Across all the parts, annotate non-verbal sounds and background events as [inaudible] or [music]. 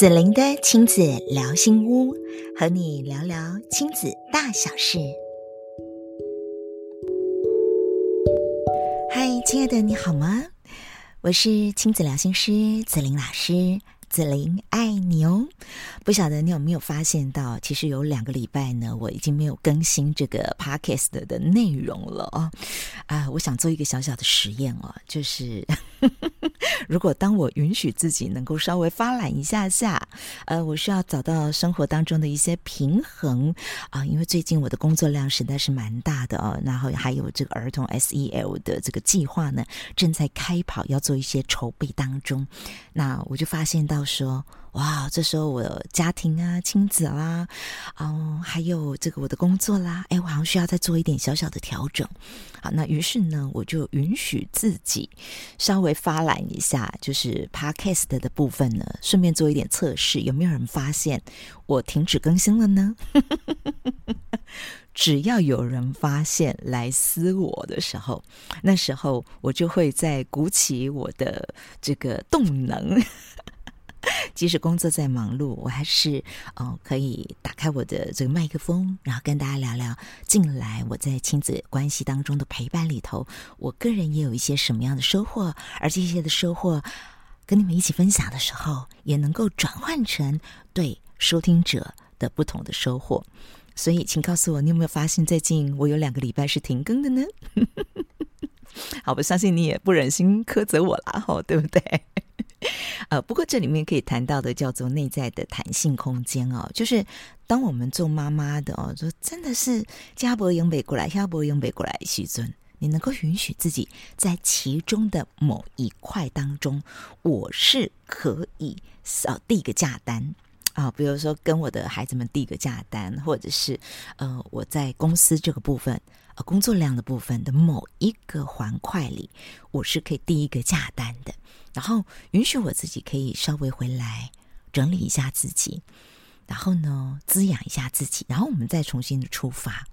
子玲的亲子聊心屋，和你聊聊亲子大小事。嗨，亲爱的，你好吗？我是亲子聊心师子玲老师。子玲爱你哦！不晓得你有没有发现到，其实有两个礼拜呢，我已经没有更新这个 podcast 的内容了哦。啊，我想做一个小小的实验哦，就是 [laughs] [laughs] 如果当我允许自己能够稍微发懒一下下，呃，我需要找到生活当中的一些平衡啊，因为最近我的工作量实在是蛮大的哦，然后还有这个儿童 SEL 的这个计划呢，正在开跑，要做一些筹备当中，那我就发现到。说哇，这时候我的家庭啊、亲子啦，嗯，还有这个我的工作啦，哎，我好像需要再做一点小小的调整。好，那于是呢，我就允许自己稍微发懒一下，就是 Podcast 的部分呢，顺便做一点测试，有没有人发现我停止更新了呢？[laughs] 只要有人发现来撕我的时候，那时候我就会再鼓起我的这个动能。[laughs] 即使工作再忙碌，我还是哦可以打开我的这个麦克风，然后跟大家聊聊近来我在亲子关系当中的陪伴里头，我个人也有一些什么样的收获，而这些的收获跟你们一起分享的时候，也能够转换成对收听者的不同的收获。所以，请告诉我，你有没有发现最近我有两个礼拜是停更的呢？[laughs] 好，我相信你也不忍心苛责我了，吼，对不对？呃，不过这里面可以谈到的叫做内在的弹性空间哦，就是当我们做妈妈的哦，说真的是家博迎北过来，家博迎北过来，西尊，你能够允许自己在其中的某一块当中，我是可以呃递个价单。啊，比如说跟我的孩子们递个价单，或者是呃我在公司这个部分工作量的部分的某一个环块里，我是可以第一个下单的。然后允许我自己可以稍微回来整理一下自己，然后呢滋养一下自己，然后我们再重新的出发。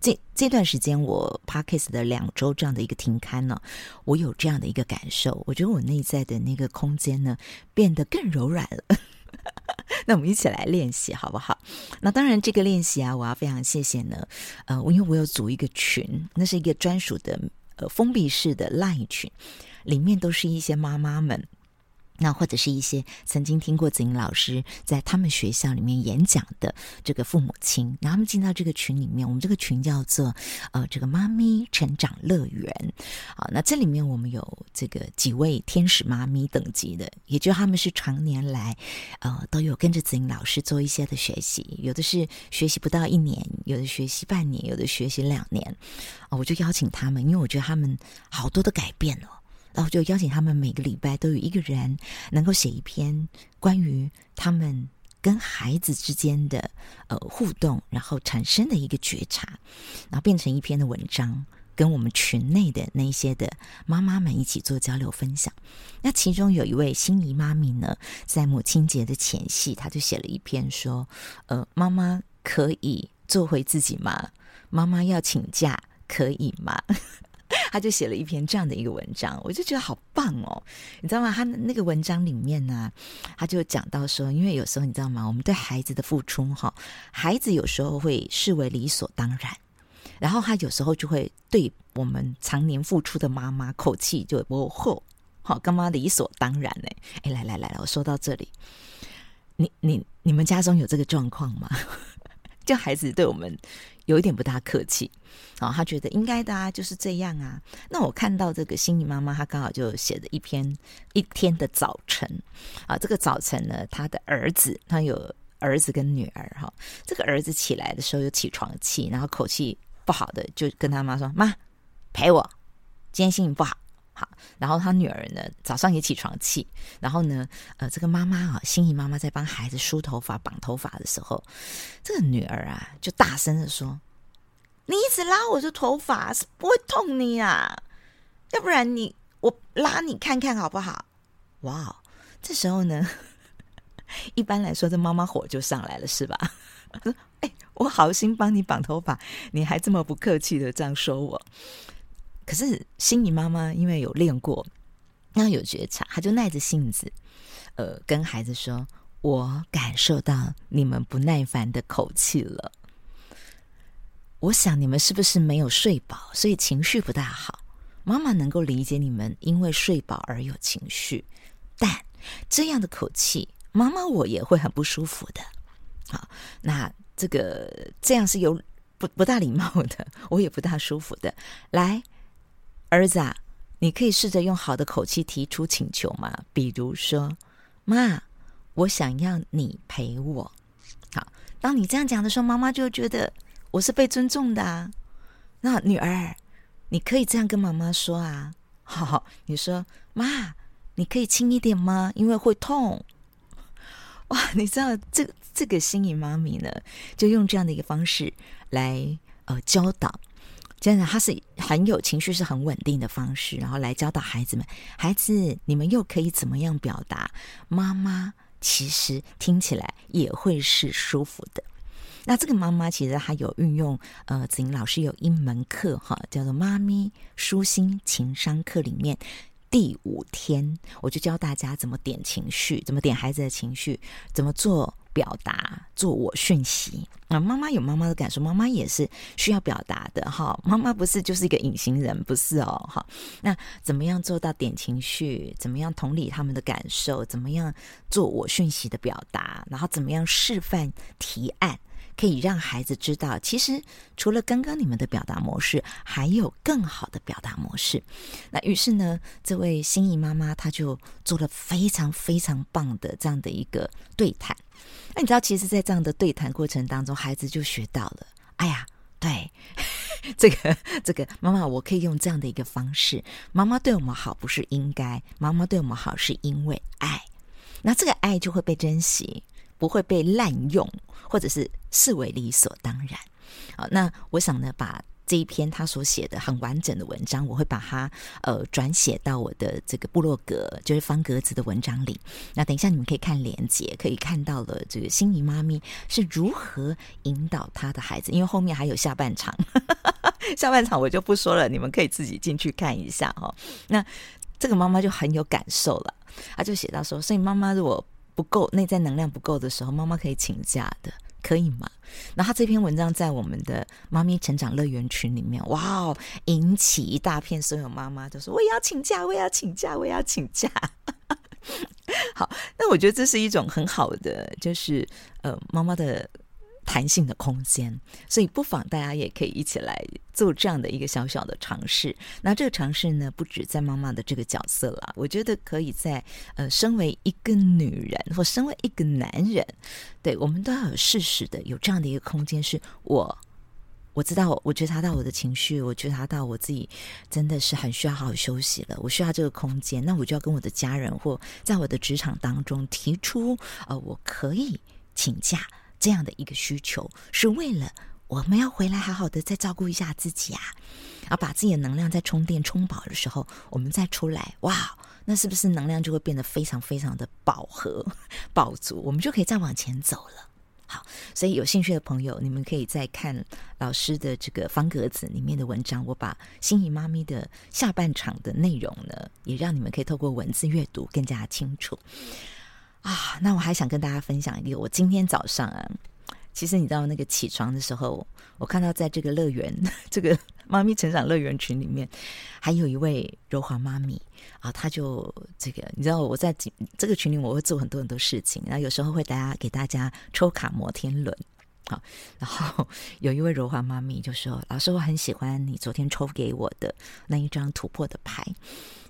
这这段时间我 Podcast 的两周这样的一个停刊呢，我有这样的一个感受，我觉得我内在的那个空间呢变得更柔软了。[laughs] 那我们一起来练习好不好？那当然这个练习啊，我要非常谢谢呢，呃，因为我有组一个群，那是一个专属的呃封闭式的 Line 群。里面都是一些妈妈们，那或者是一些曾经听过子玲老师在他们学校里面演讲的这个父母亲，然后他们进到这个群里面，我们这个群叫做呃这个妈咪成长乐园。好，那这里面我们有这个几位天使妈咪等级的，也就他们是常年来呃都有跟着子玲老师做一些的学习，有的是学习不到一年，有的学习半年，有的学习两年啊，我就邀请他们，因为我觉得他们好多的改变哦。然后就邀请他们每个礼拜都有一个人能够写一篇关于他们跟孩子之间的呃互动，然后产生的一个觉察，然后变成一篇的文章，跟我们群内的那些的妈妈们一起做交流分享。那其中有一位心仪妈咪呢，在母亲节的前夕，她就写了一篇说：“呃，妈妈可以做回自己吗？妈妈要请假可以吗？”他就写了一篇这样的一个文章，我就觉得好棒哦，你知道吗？他那个文章里面呢，他就讲到说，因为有时候你知道吗？我们对孩子的付出哈，孩子有时候会视为理所当然，然后他有时候就会对我们常年付出的妈妈口气就不厚，好干嘛理所当然呢？哎，来来来，我说到这里，你你你们家中有这个状况吗？[laughs] 就孩子对我们有一点不大客气，啊，他觉得应该的啊，就是这样啊。那我看到这个心仪妈妈，她刚好就写了一篇一天的早晨啊。这个早晨呢，他的儿子，他有儿子跟女儿哈。这个儿子起来的时候有起床气，然后口气不好的就跟他妈说：“妈，陪我，今天心情不好。”好，然后他女儿呢，早上也起床气，然后呢，呃，这个妈妈啊，心仪妈妈在帮孩子梳头发、绑头发的时候，这个女儿啊，就大声的说：“你一直拉我的头发，是不会痛你啊？要不然你我拉你看看好不好？”哇，这时候呢，[laughs] 一般来说，这妈妈火就上来了，是吧？：“哎，我好心帮你绑头发，你还这么不客气的这样说我。”可是心仪妈妈因为有练过，那有觉察，她就耐着性子，呃，跟孩子说：“我感受到你们不耐烦的口气了。我想你们是不是没有睡饱，所以情绪不大好？妈妈能够理解你们因为睡饱而有情绪，但这样的口气，妈妈我也会很不舒服的。好，那这个这样是有不不大礼貌的，[laughs] 我也不大舒服的。来，儿子啊，你可以试着用好的口气提出请求吗？比如说，妈，我想要你陪我。好，当你这样讲的时候，妈妈就觉得。我是被尊重的啊，那女儿，你可以这样跟妈妈说啊。好好，你说妈，你可以轻一点吗？因为会痛。哇，你知道这这个心仪妈咪呢，就用这样的一个方式来呃教导，这样他是很有情绪，是很稳定的方式，然后来教导孩子们。孩子，你们又可以怎么样表达？妈妈其实听起来也会是舒服的。那这个妈妈其实她有运用，呃，子莹老师有一门课哈，叫做“妈咪舒心情商课”里面第五天，我就教大家怎么点情绪，怎么点孩子的情绪，怎么做表达，做我讯息。啊，妈妈有妈妈的感受，妈妈也是需要表达的哈。妈妈不是就是一个隐形人，不是哦，哈。那怎么样做到点情绪？怎么样同理他们的感受？怎么样做我讯息的表达？然后怎么样示范提案？可以让孩子知道，其实除了刚刚你们的表达模式，还有更好的表达模式。那于是呢，这位心仪妈妈她就做了非常非常棒的这样的一个对谈。那你知道，其实，在这样的对谈过程当中，孩子就学到了。哎呀，对，[laughs] 这个这个妈妈，我可以用这样的一个方式。妈妈对我们好不是应该，妈妈对我们好是因为爱。那这个爱就会被珍惜。不会被滥用，或者是视为理所当然。好，那我想呢，把这一篇他所写的很完整的文章，我会把它呃转写到我的这个部落格，就是方格子的文章里。那等一下你们可以看连接，可以看到了这个心仪妈咪是如何引导她的孩子，因为后面还有下半场，[laughs] 下半场我就不说了，你们可以自己进去看一下哈。那这个妈妈就很有感受了，她就写到说，所以妈妈如果不够内在能量不够的时候，妈妈可以请假的，可以吗？然后这篇文章在我们的妈咪成长乐园群里面，哇哦，引起一大片所有妈妈都说我也要请假，我也要请假，我也要请假。[laughs] 好，那我觉得这是一种很好的，就是呃，妈妈的。弹性的空间，所以不妨大家也可以一起来做这样的一个小小的尝试。那这个尝试呢，不止在妈妈的这个角色啦，我觉得可以在呃，身为一个女人或身为一个男人，对，我们都要有适时的有这样的一个空间，是我我知道，我觉察到我的情绪，我觉察到我自己真的是很需要好好休息了，我需要这个空间，那我就要跟我的家人或在我的职场当中提出，呃，我可以请假。这样的一个需求，是为了我们要回来好好的再照顾一下自己啊，啊，把自己的能量在充电充饱的时候，我们再出来，哇，那是不是能量就会变得非常非常的饱和、[laughs] 饱足？我们就可以再往前走了。好，所以有兴趣的朋友，你们可以再看老师的这个方格子里面的文章，我把心仪妈咪的下半场的内容呢，也让你们可以透过文字阅读更加清楚。啊，那我还想跟大家分享一个，我今天早上啊，其实你知道那个起床的时候，我看到在这个乐园，[laughs] 这个妈咪成长乐园群里面，还有一位柔滑妈咪啊，她就这个，你知道我在这个群里我会做很多很多事情，然后有时候会大家给大家抽卡摩天轮，好，然后有一位柔滑妈咪就说：“老师，我很喜欢你昨天抽给我的那一张突破的牌。”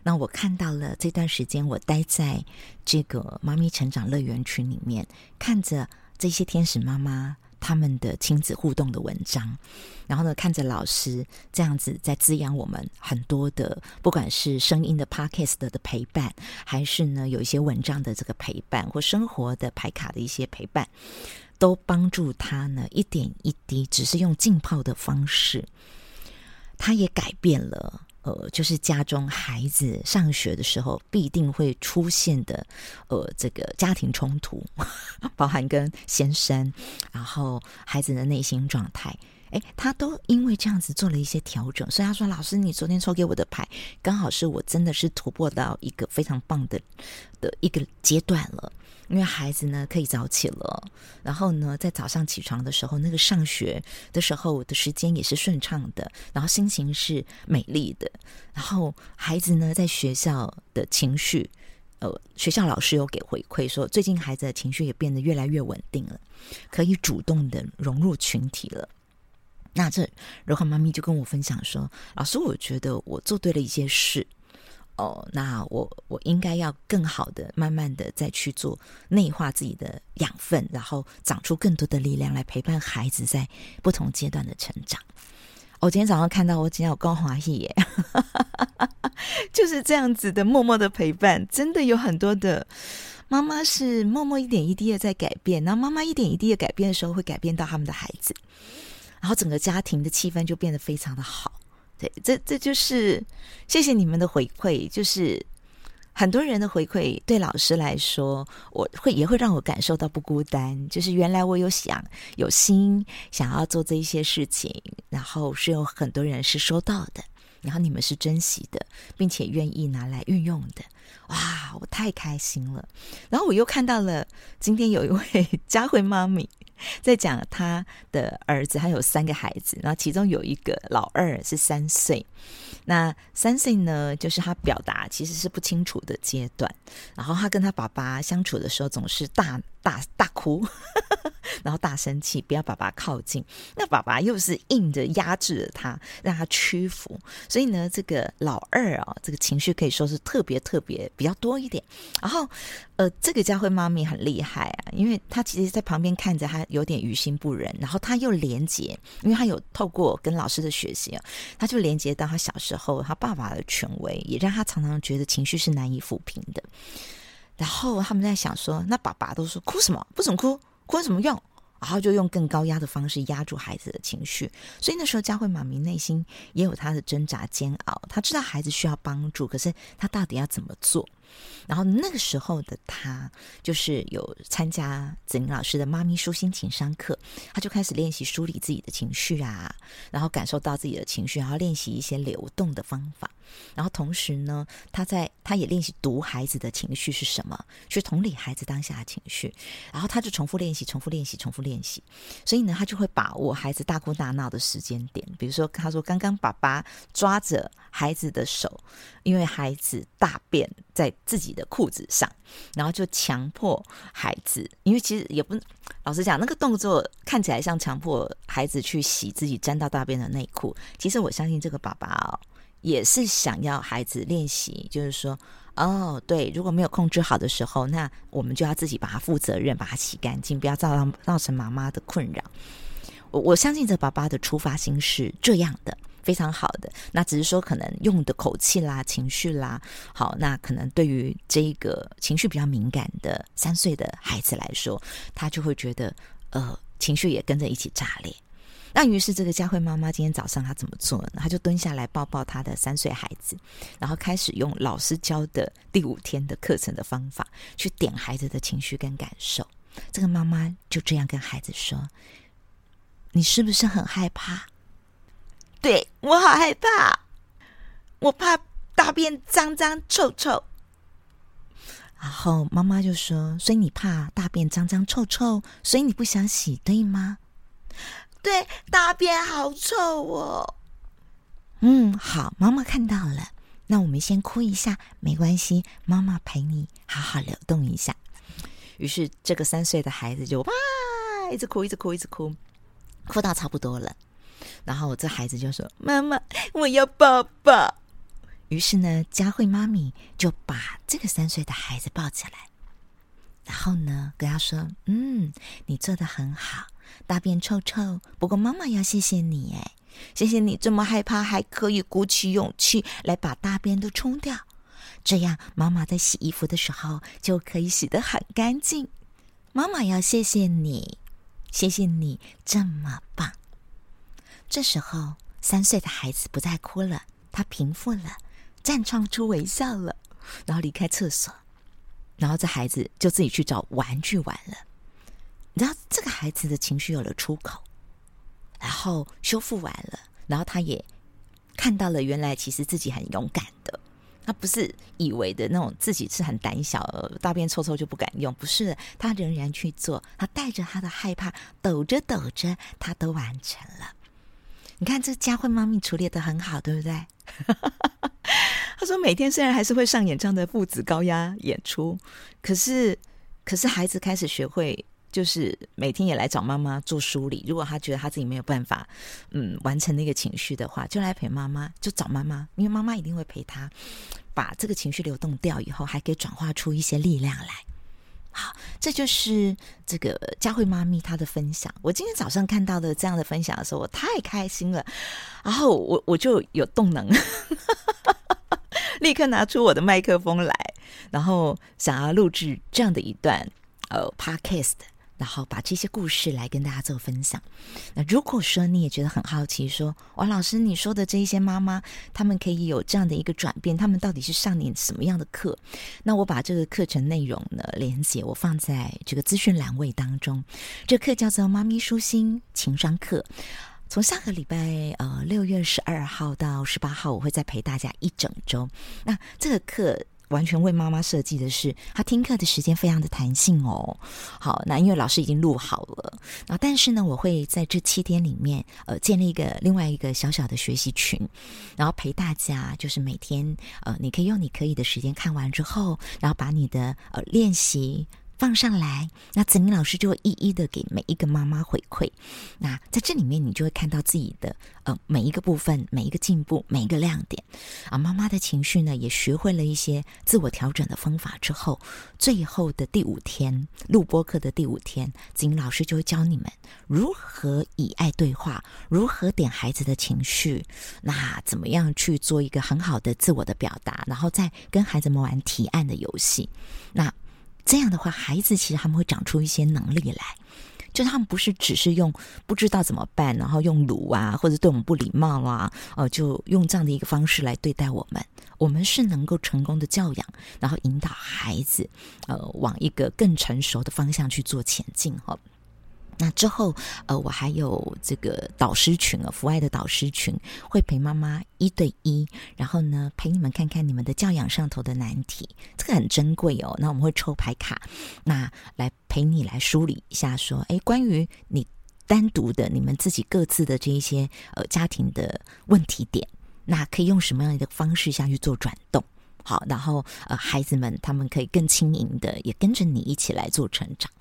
那我看到了这段时间，我待在这个妈咪成长乐园群里面，看着这些天使妈妈他们的亲子互动的文章，然后呢，看着老师这样子在滋养我们很多的，不管是声音的 podcast 的陪伴，还是呢有一些文章的这个陪伴，或生活的牌卡的一些陪伴，都帮助他呢一点一滴，只是用浸泡的方式，他也改变了。呃，就是家中孩子上学的时候必定会出现的，呃，这个家庭冲突，[laughs] 包含跟先生，然后孩子的内心状态，哎，他都因为这样子做了一些调整，所以他说：“老师，你昨天抽给我的牌，刚好是我真的是突破到一个非常棒的的一个阶段了。因为孩子呢可以早起了，然后呢在早上起床的时候，那个上学的时候的时间也是顺畅的，然后心情是美丽的，然后孩子呢在学校的情绪。”呃，学校老师有给回馈说，最近孩子的情绪也变得越来越稳定了，可以主动的融入群体了。那这柔和妈咪就跟我分享说：“老师，我觉得我做对了一些事哦，那我我应该要更好的、慢慢的再去做内化自己的养分，然后长出更多的力量来陪伴孩子在不同阶段的成长。”我今天早上看到我今天有高华裔耶，[laughs] 就是这样子的默默的陪伴，真的有很多的妈妈是默默一点一滴的在改变，然后妈妈一点一滴的改变的时候，会改变到他们的孩子，然后整个家庭的气氛就变得非常的好。对，这这就是谢谢你们的回馈，就是。很多人的回馈对老师来说，我会也会让我感受到不孤单。就是原来我有想有心想要做这一些事情，然后是有很多人是收到的，然后你们是珍惜的，并且愿意拿来运用的。哇，我太开心了！然后我又看到了今天有一位 [laughs] 佳慧妈咪 [laughs] 在讲他的儿子，他有三个孩子，然后其中有一个老二是三岁。那三岁呢，就是他表达其实是不清楚的阶段，然后他跟他爸爸相处的时候总是大大大哭，然后大生气，不要爸爸靠近。那爸爸又是硬着压制了他，让他屈服。所以呢，这个老二啊，这个情绪可以说是特别特别比较多一点。然后，呃，这个佳慧妈咪很厉害啊，因为她其实在旁边看着，她有点于心不忍。然后她又连接，因为她有透过跟老师的学习啊，她就连接到她小时候她爸爸的权威，也让她常常觉得情绪是难以抚平的。然后他们在想说，那爸爸都说哭什么？不准哭，哭有什么用？然后就用更高压的方式压住孩子的情绪。所以那时候佳慧妈咪内心也有她的挣扎煎熬。她知道孩子需要帮助，可是她到底要怎么做？然后那个时候的他，就是有参加子玲老师的妈咪舒心情商课，他就开始练习梳理自己的情绪啊，然后感受到自己的情绪，然后练习一些流动的方法。然后同时呢，他在他也练习读孩子的情绪是什么，去同理孩子当下的情绪。然后他就重复练习，重复练习，重复练习。所以呢，他就会把握孩子大哭大闹的时间点，比如说他说刚刚爸爸抓着孩子的手，因为孩子大便在自己的裤子上，然后就强迫孩子，因为其实也不，老实讲，那个动作看起来像强迫孩子去洗自己沾到大便的内裤。其实我相信这个爸爸，也是想要孩子练习，就是说，哦，对，如果没有控制好的时候，那我们就要自己把它负责任，把它洗干净，不要造成造成妈妈的困扰。我我相信这爸爸的出发心是这样的。非常好的，那只是说可能用的口气啦、情绪啦，好，那可能对于这个情绪比较敏感的三岁的孩子来说，他就会觉得呃，情绪也跟着一起炸裂。那于是这个佳慧妈妈今天早上她怎么做呢？她就蹲下来抱抱她的三岁孩子，然后开始用老师教的第五天的课程的方法去点孩子的情绪跟感受。这个妈妈就这样跟孩子说：“你是不是很害怕？”对，我好害怕，我怕大便脏脏臭臭。然后妈妈就说：“所以你怕大便脏脏臭臭，所以你不想洗，对吗？”“对，大便好臭哦。”“嗯，好，妈妈看到了。那我们先哭一下，没关系，妈妈陪你好好流动一下。”于是这个三岁的孩子就哇，一直哭，一直哭，一直哭，哭到差不多了。然后我这孩子就说：“妈妈，我要抱抱。”于是呢，佳慧妈咪就把这个三岁的孩子抱起来，然后呢，跟他说：“嗯，你做的很好，大便臭臭，不过妈妈要谢谢你，哎，谢谢你这么害怕，还可以鼓起勇气来把大便都冲掉，这样妈妈在洗衣服的时候就可以洗得很干净。妈妈要谢谢你，谢谢你这么棒。”这时候，三岁的孩子不再哭了，他平复了，绽放出微笑了，然后离开厕所，然后这孩子就自己去找玩具玩了。你知道，这个孩子的情绪有了出口，然后修复完了，然后他也看到了原来其实自己很勇敢的。他不是以为的那种自己是很胆小，大便臭臭就不敢用，不是，他仍然去做，他带着他的害怕，抖着抖着，他都完成了。你看这佳慧妈咪处理得很好，对不对？[laughs] 他说每天虽然还是会上演这样的父子高压演出，可是可是孩子开始学会。就是每天也来找妈妈做梳理。如果他觉得他自己没有办法，嗯，完成那个情绪的话，就来陪妈妈，就找妈妈，因为妈妈一定会陪他，把这个情绪流动掉以后，还可以转化出一些力量来。好，这就是这个佳慧妈咪她的分享。我今天早上看到的这样的分享的时候，我太开心了，然后我我就有动能，[laughs] 立刻拿出我的麦克风来，然后想要录制这样的一段呃 Podcast。然后把这些故事来跟大家做分享。那如果说你也觉得很好奇，说王老师你说的这一些妈妈，她们可以有这样的一个转变，她们到底是上点什么样的课？那我把这个课程内容呢，连结我放在这个资讯栏位当中。这课叫做《妈咪舒心情商课》，从下个礼拜呃六月十二号到十八号，我会再陪大家一整周。那这个课。完全为妈妈设计的是，他听课的时间非常的弹性哦。好，那因为老师已经录好了，那但是呢，我会在这七天里面，呃，建立一个另外一个小小的学习群，然后陪大家，就是每天，呃，你可以用你可以的时间看完之后，然后把你的呃练习。放上来，那子玲老师就会一一的给每一个妈妈回馈。那在这里面，你就会看到自己的呃每一个部分、每一个进步、每一个亮点啊。妈妈的情绪呢，也学会了一些自我调整的方法之后，最后的第五天录播课的第五天，子玲老师就会教你们如何以爱对话，如何点孩子的情绪，那怎么样去做一个很好的自我的表达，然后再跟孩子们玩提案的游戏。那这样的话，孩子其实他们会长出一些能力来，就他们不是只是用不知道怎么办，然后用鲁啊，或者对我们不礼貌啊，呃，就用这样的一个方式来对待我们。我们是能够成功的教养，然后引导孩子，呃，往一个更成熟的方向去做前进，哈。那之后，呃，我还有这个导师群啊，福爱的导师群，会陪妈妈一对一，然后呢，陪你们看看你们的教养上头的难题，这个很珍贵哦。那我们会抽牌卡，那来陪你来梳理一下，说，哎，关于你单独的你们自己各自的这一些呃家庭的问题点，那可以用什么样的方式下去做转动？好，然后呃，孩子们他们可以更轻盈的也跟着你一起来做成长，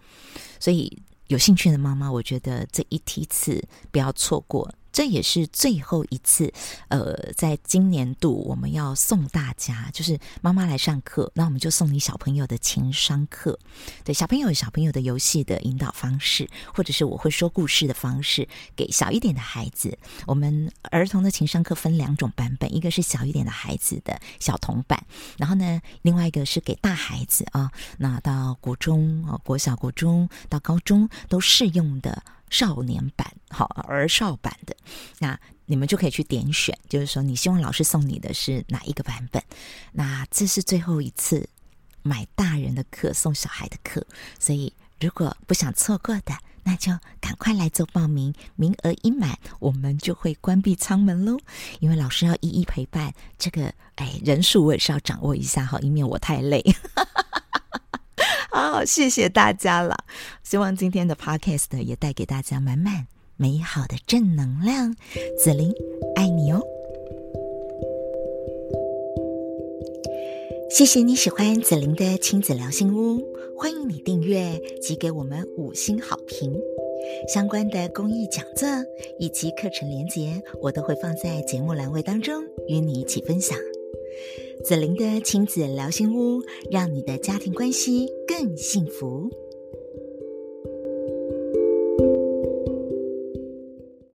所以。有兴趣的妈妈，我觉得这一梯次不要错过。这也是最后一次，呃，在今年度我们要送大家，就是妈妈来上课，那我们就送你小朋友的情商课。对，小朋友有小朋友的游戏的引导方式，或者是我会说故事的方式，给小一点的孩子。我们儿童的情商课分两种版本，一个是小一点的孩子的小童版，然后呢，另外一个是给大孩子啊，那到国中啊，国小、国中到高中都适用的。少年版，好，儿少版的，那你们就可以去点选，就是说你希望老师送你的是哪一个版本？那这是最后一次买大人的课送小孩的课，所以如果不想错过的，那就赶快来做报名，名额一满，我们就会关闭舱门喽。因为老师要一一陪伴，这个哎人数我也是要掌握一下哈，以免我太累。[laughs] 好，谢谢大家了。希望今天的 podcast 也带给大家满满美好的正能量。子琳爱你哦！谢谢你喜欢子琳的亲子聊心屋，欢迎你订阅及给我们五星好评。相关的公益讲座以及课程连结，我都会放在节目栏位当中与你一起分享。子琳的亲子聊心屋，让你的家庭关系更幸福。